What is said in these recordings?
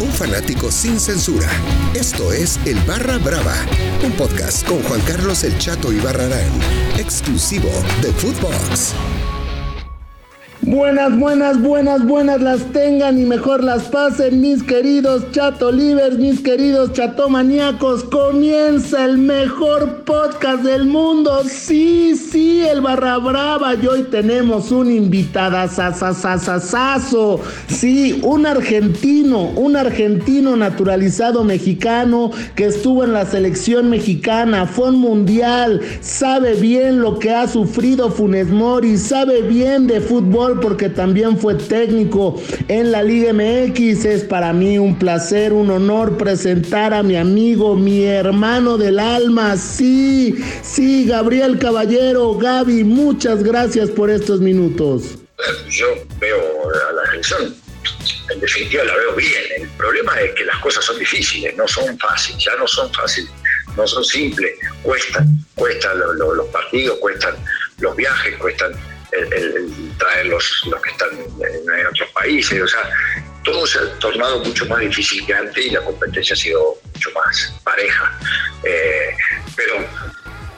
un fanático sin censura. Esto es El Barra Brava, un podcast con Juan Carlos El Chato y Barrarán, exclusivo de Footbox. Buenas, buenas, buenas, buenas las tengan y mejor las pasen, mis queridos chato livers, mis queridos chatomaníacos. Comienza el mejor podcast del mundo. Sí, sí, el Barra Brava. Y hoy tenemos un invitada sasasasasazo. Sí, un argentino, un argentino naturalizado mexicano que estuvo en la selección mexicana, fue un mundial, sabe bien lo que ha sufrido Funes Mori, sabe bien de fútbol porque también fue técnico en la Liga MX. Es para mí un placer, un honor presentar a mi amigo, mi hermano del alma. Sí, sí, Gabriel Caballero, Gaby, muchas gracias por estos minutos. Yo veo a la selección en definitiva la veo bien. El problema es que las cosas son difíciles, no son fáciles, ya no son fáciles, no son simples, cuestan, cuestan los partidos, cuestan los viajes, cuestan traer los, los que están en, otros países, o sea, todo se ha tornado mucho más difícil que antes y la competencia ha sido mucho más pareja. Eh, pero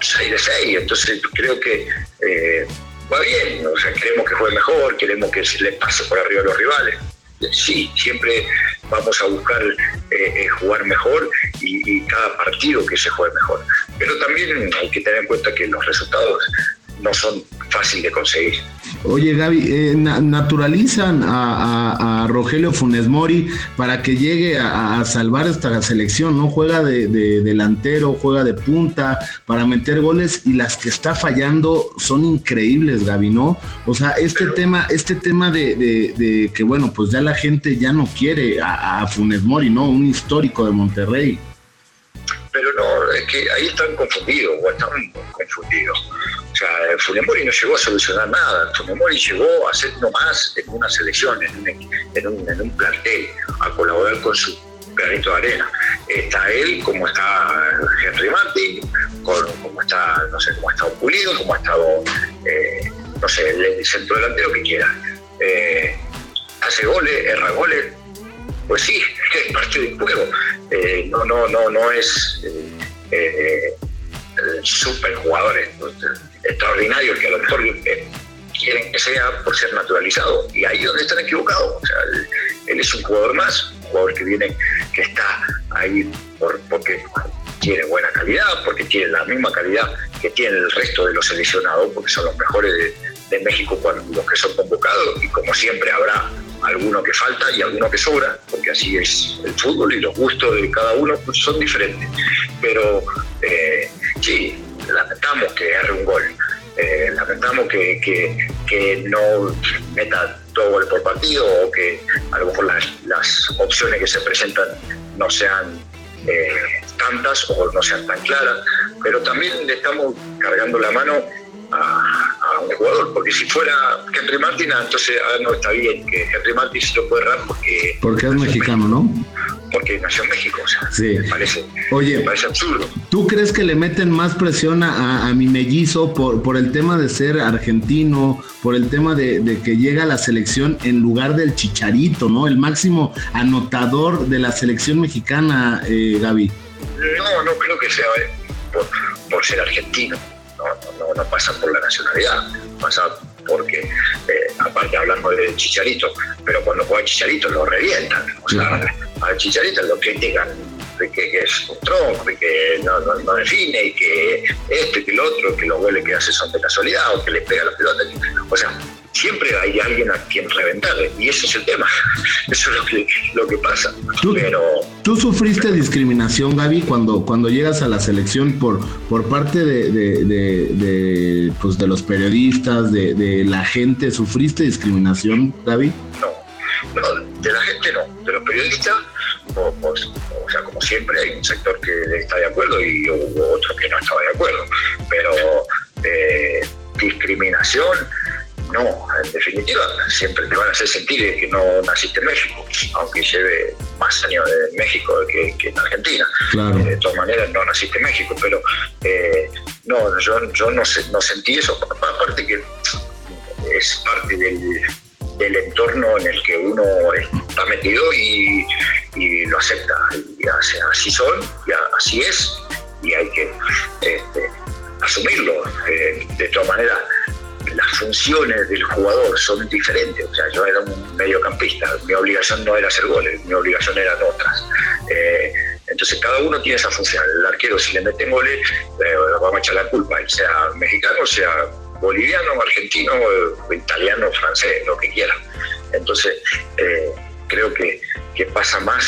6 de 6, entonces creo que eh, va bien, o sea, queremos que juegue mejor, queremos que se le pase por arriba a los rivales. Sí, siempre vamos a buscar eh, jugar mejor y, cada partido que se juegue mejor. Pero también hay que tener en cuenta que los resultados no son fáciles de conseguir. Oye Gaby, eh, naturalizan a, Rogelio Funes Mori para que llegue a, salvar esta selección, ¿no? Juega de, delantero, juega de punta para meter goles y las que está fallando son increíbles, Gaby, ¿no? O sea, este tema, este tema de, que bueno, pues ya la gente ya no quiere a, Funes Mori, ¿no? Un histórico de Monterrey. Pero no, es que ahí están confundidos, o están confundidos o sea, Funemori no llegó a solucionar nada. Funemori llegó a ser nomás en una selección, en un, en un, plantel, a colaborar con su granito de arena. Está él, como está Henry Martin, como está, no sé, como ha estado Pulido, como ha estado, eh, no sé, el centro delantero que quiera. Eh, hace goles, erra goles, pues sí, es parte del juego. Eh, no, no, no, no es super jugadores extraordinario que a lo mejor eh, quieren que sea por ser naturalizado. Y ahí es donde están equivocados. Él, es un jugador más, un jugador que viene, que está ahí por, porque tiene buena calidad, porque tiene la misma calidad que tiene el resto de los seleccionados, porque son los mejores de, México cuando los que son convocados, y como siempre habrá alguno que falta y alguno que sobra, porque así es el fútbol y los gustos de cada uno pues, son diferentes. Pero eh, sí, lamentamos que erre un gol, eh, lamentamos que, que, no meta todo gol por partido o que a lo mejor las, opciones que se presentan no sean eh, tantas o no sean tan claras, pero también le estamos cargando la mano a, un jugador, porque si fuera Henry Martin, entonces ah, no está bien que Henry Martin se lo puede errar porque... Porque es mexicano, ¿no? porque nació en México, o sea, sí. me, parece, Oye, parece absurdo. ¿Tú crees que le meten más presión a, mi mellizo por, por el tema de ser argentino, por el tema de, que llega a la selección en lugar del chicharito, ¿no? El máximo anotador de la selección mexicana, eh, Gaby. No, no creo que sea eh, por, ser argentino, no, pasa por la nacionalidad, pasa porque, eh, aparte hablando del Chicharito, pero cuando juega Chicharito lo revientan. O sea, al Chicharito lo critican que, que, es un tronco y que no, no, define y que esto y que lo otro, que los goles que hace son de casualidad o que le pega la pelota. O sea, siempre hay alguien a quien reventarle y ese es el tema. Eso es lo que, lo que pasa. ¿Tú, Pero, ¿Tú sufriste discriminación, Gaby, cuando, cuando llegas a la selección por, por parte de, de, pues de los periodistas, de, la gente? ¿Sufriste discriminación, Gaby? No, no, de la gente no. De los periodistas, o, sea, como siempre, hay un sector que está de acuerdo y hubo otro que no estaba de acuerdo. Pero eh, discriminación no, en definitiva, siempre te van a hacer sentir que no naciste en México, aunque lleve más años en México que, en Argentina. Eh, de todas maneras, no naciste en México, pero eh, no, yo, no, no sentí eso. Aparte que es parte del, entorno en el que uno está metido y, y lo acepta. Y así son, y así es, y hay que este, asumirlo. Eh, de todas maneras, las funciones del jugador son diferentes. O sea, yo era un mediocampista, mi obligación no era hacer goles, mi obligación eran otras. Eh, entonces cada uno tiene esa función. El arquero si le meten goles, eh, vamos a echar la culpa, sea mexicano, sea boliviano, argentino, italiano, francés, lo que quiera. Entonces eh, creo que, pasa más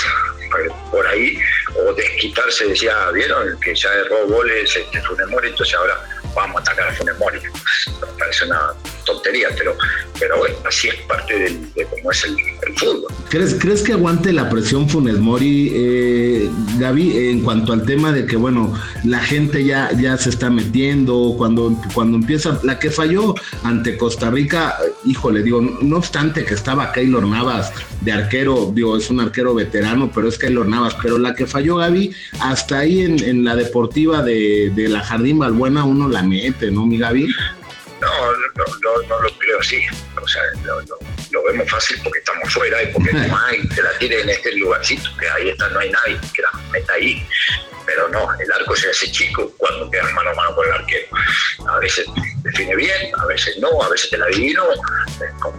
por ahí, o desquitarse, decía, vieron que ya erró goles este Funes entonces ahora vamos a atacar a Funes Me parece una tontería, pero, pero bueno, así es parte de cómo es el, fútbol. ¿Crees, ¿Crees que aguante la presión Funes Mori, eh, Gaby, en cuanto al tema de que, bueno, la gente ya, ya se está metiendo, cuando, cuando empieza, la que falló ante Costa Rica, híjole, digo, no obstante que estaba Keylor Navas de arquero, digo, es un arquero veterano, pero es Keylor Navas, pero la que falló Gaby, hasta ahí en, la deportiva de, de la Jardín Balbuena uno la mete, ¿no, mi Gaby? No, no, lo creo así. O sea, lo, lo, vemos fácil porque estamos fuera y porque no hay que la tire en este lugarcito, que ahí está, no hay nadie que la meta ahí. Pero no, el arco se hace chico cuando quedas mano a mano con el arquero. A veces define bien, a veces no, a veces te la adivino,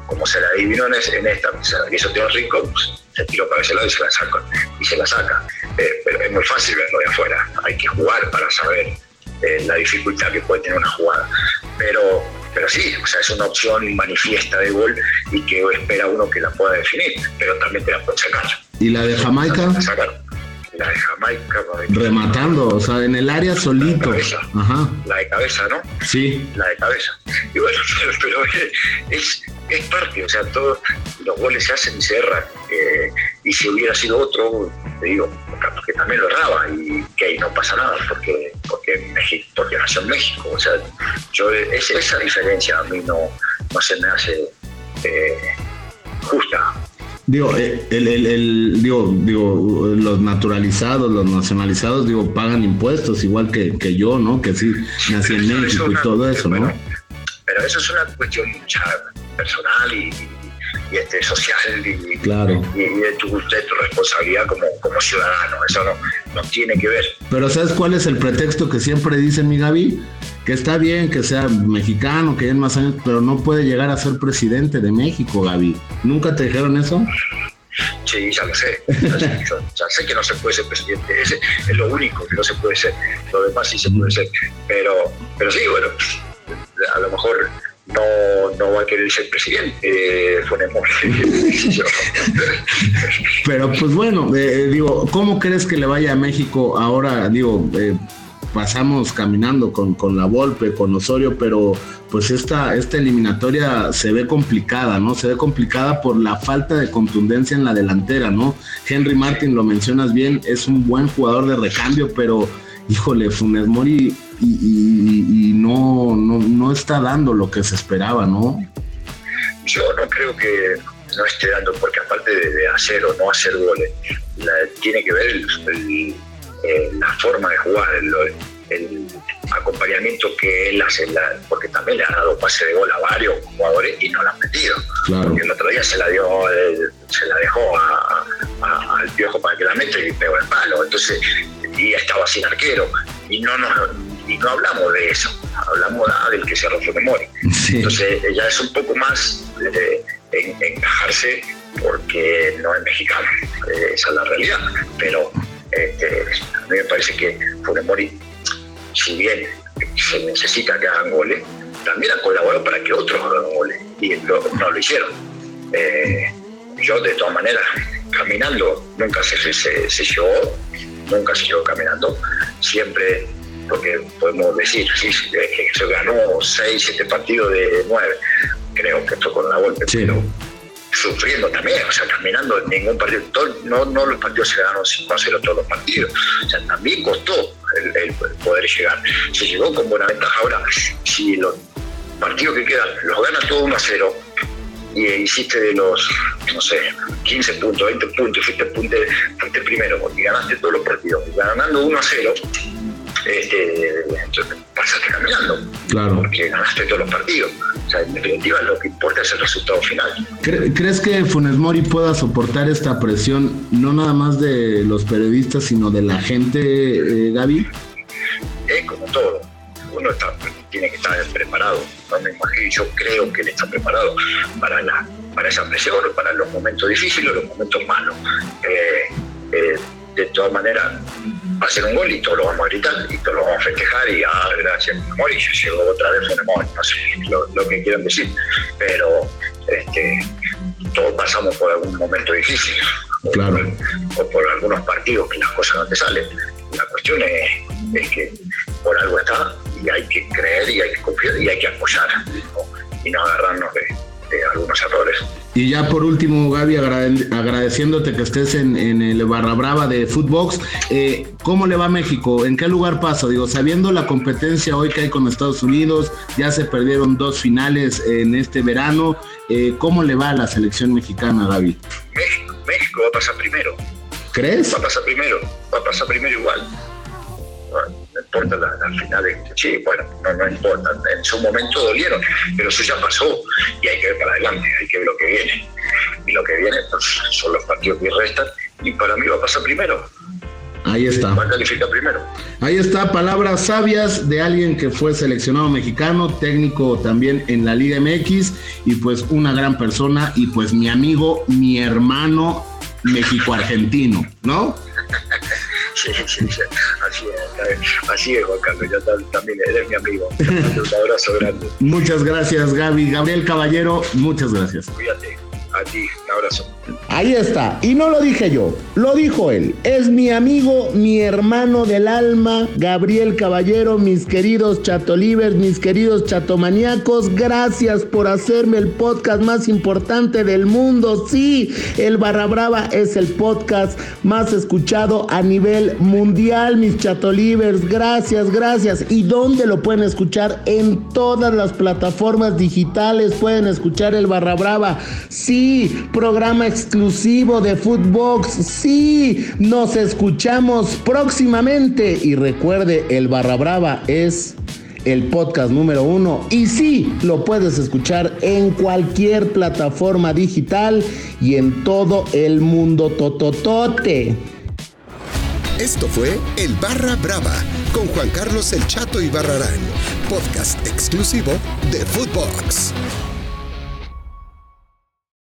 como, se la adivinó en, en esta, se la quiso Tío Rico, pues, se tiró para ese lado y se la saca. Y se la saca. Eh, pero es muy fácil verlo de afuera. Hay que jugar para saber eh, la dificultad que puede tener una jugada. Pero, pero sí, o sea, es una opción manifiesta de gol y que espera uno que la pueda definir, pero también te la puede sacar. ¿Y la de Jamaica? La de Jamaica. Rematando, o sea, en el área solito. La de cabeza, Ajá. La de cabeza ¿no? Sí. La de cabeza. Y bueno, pero es, es parte, o sea, todos los goles se hacen y se erran. Eh, y si hubiera sido otro, te digo, que también lo erraba y que ahí no pasa nada porque porque México, porque nació en México. O sea, yo esa diferencia a mí no, no se me hace eh, justa. Digo, eh, el, el, digo, digo, los naturalizados, los nacionalizados, digo, pagan impuestos igual que, que yo, ¿no? Que sí, nací en México y todo eso, ¿no? Pero eso es una cuestión personal y, y este, social y, claro. y, de, tu, responsabilidad como, como ciudadano. Eso no, no, tiene que ver. Pero ¿sabes cuál es el pretexto que siempre dice mi Gaby? Que está bien que sea mexicano, que tiene más años, pero no puede llegar a ser presidente de México, Gaby. ¿Nunca te dijeron eso? Sí, ya lo sé. Ya sé, que no se puede ser presidente. Ese es lo único que no se puede ser. Lo demás sí se puede ser. Pero, pero sí, bueno, a lo mejor no, no va a querer ser presidente, eh, Pero pues bueno, eh, digo, ¿cómo crees que le vaya a México ahora? Digo, eh, pasamos caminando con, con la Volpe, con Osorio, pero pues esta, esta eliminatoria se ve complicada, ¿no? Se ve complicada por la falta de contundencia en la delantera, ¿no? Henry Martin, lo mencionas bien, es un buen jugador de recambio, pero híjole, Funes Mori y, no, no, está dando lo que se esperaba, ¿no? Yo no creo que no esté dando, porque aparte de, hacer o no hacer goles, tiene que ver la forma de jugar, el, acompañamiento que él hace, porque también le ha dado pase de gol a varios jugadores y no lo han metido. Porque el otro día se la dio, eh, se la dejó al piojo para que la meta y pegó el palo. Entonces, y estaba sin arquero. Y no nos y no hablamos de eso, hablamos del que se de Mori. Entonces ya es un poco más eh, encajarse porque no es mexicano, eh, esa es la realidad. Pero este, a mí me parece que Funemori, si bien se necesita que hagan goles, también ha colaborado para que otros hagan goles y no lo hicieron. Eh, yo de todas maneras, caminando, nunca se, se, se llegó, nunca se llegó caminando, siempre porque podemos decir sí, que se ganó 6, 7 partidos de 9, creo que esto con la golpe, pero sufriendo también, o sea, caminando en ningún partido, no, no los partidos se ganaron 5 a 0 todos los partidos, o sea, también costó el, poder llegar. Se llegó con buena ventaja. Ahora, si los partidos que quedan los ganas todos 1 a 0, y hiciste de los, no sé, 15 puntos, 20 puntos, fuiste, fuiste primero, y ganaste todos los partidos, ganando 1 a 0, este, pasaste caminando. Claro. Porque ganaste todos los partidos. O sea, en definitiva lo que importa es el resultado final. ¿Crees que Funes Mori pueda soportar esta presión, no nada más de los periodistas, sino de la gente, eh, Gaby? Es como todo. Uno está, tiene que estar preparado. No me imagino, yo creo que él está preparado para, la, para esa presión, para los momentos difíciles, los momentos malos. Eh, eh, de todas maneras, va a ser un gol y todos lo vamos a gritar y todos lo vamos a festejar y ah, gracias yo llego otra vez un Mori, no sé lo, que quieran decir, pero este, todos pasamos por algún momento difícil o, por, algunos partidos que las cosas no te salen. La cuestión es, que por algo está y hay que creer y hay que confiar y hay que apoyar y no agarrarnos de, algunos errores. Y ya por último, Gaby, agradeciéndote que estés en, el Barra Brava de Footbox, eh, ¿cómo le va a México? ¿En qué lugar pasa? Digo, sabiendo la competencia hoy que hay con Estados Unidos, ya se perdieron dos finales en este verano, eh, ¿cómo le va a la selección mexicana, Gaby? México, México va a pasar primero. ¿Crees? Va a pasar primero, va a pasar primero igual importa las finales, sí, bueno, no, no importa, en su momento dolieron, pero eso ya pasó y hay que ver para adelante, hay que ver lo que viene. Y lo que viene pues, son los partidos que restan y para mí va a pasar primero. Ahí está. Va a calificar primero. Ahí está, palabras sabias de alguien que fue seleccionado mexicano, técnico también en la Liga MX y pues una gran persona y pues mi amigo, mi hermano México-Argentino, ¿no? Sí, sí, sí, así es, así es Juan Carlos, yo también eres mi amigo. Un abrazo grande. Muchas gracias Gaby. Gabriel Caballero, muchas gracias. Cuídate, a ti, abrazo. Ahí está. Y no lo dije yo, lo dijo él. Es mi amigo, mi hermano del alma, Gabriel Caballero, mis queridos chatolivers, mis queridos chatomaníacos. Gracias por hacerme el podcast más importante del mundo. Sí, el Barra Brava es el podcast más escuchado a nivel mundial, mis chatolivers. Gracias, gracias. ¿Y dónde lo pueden escuchar? En todas las plataformas digitales pueden escuchar el Barra Brava. Sí, programa exclusivo de Footbox. Sí, nos escuchamos próximamente. Y recuerde, el Barra Brava es el podcast número uno. Y sí, lo puedes escuchar en cualquier plataforma digital y en todo el mundo tototote. Esto fue El Barra Brava con Juan Carlos El Chato y Barrarán, podcast exclusivo de Footbox.